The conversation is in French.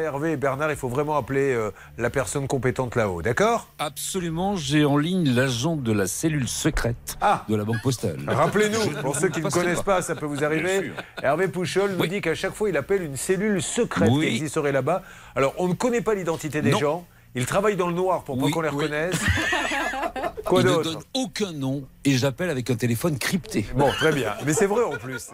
Hervé et Bernard, il faut vraiment appeler euh, la personne compétente là-haut, d'accord? Absolument, j'ai en ligne l'agent de la cellule secrète Ah. de la Banque Postale. Rappelez-nous, pour ceux qui ne connaissent pas, ça peut vous arriver. Hervé Pouchol nous dit qu'à chaque fois, il appelle une cellule secrète Oui. qui existerait là-bas. Alors, on ne connaît pas l'identité des Non. gens. Ils travaillent dans le noir pour pas qu'on les reconnaisse. Quoi ne donne aucun nom et j'appelle avec un téléphone crypté. Bon, très bien. Mais c'est vrai en plus.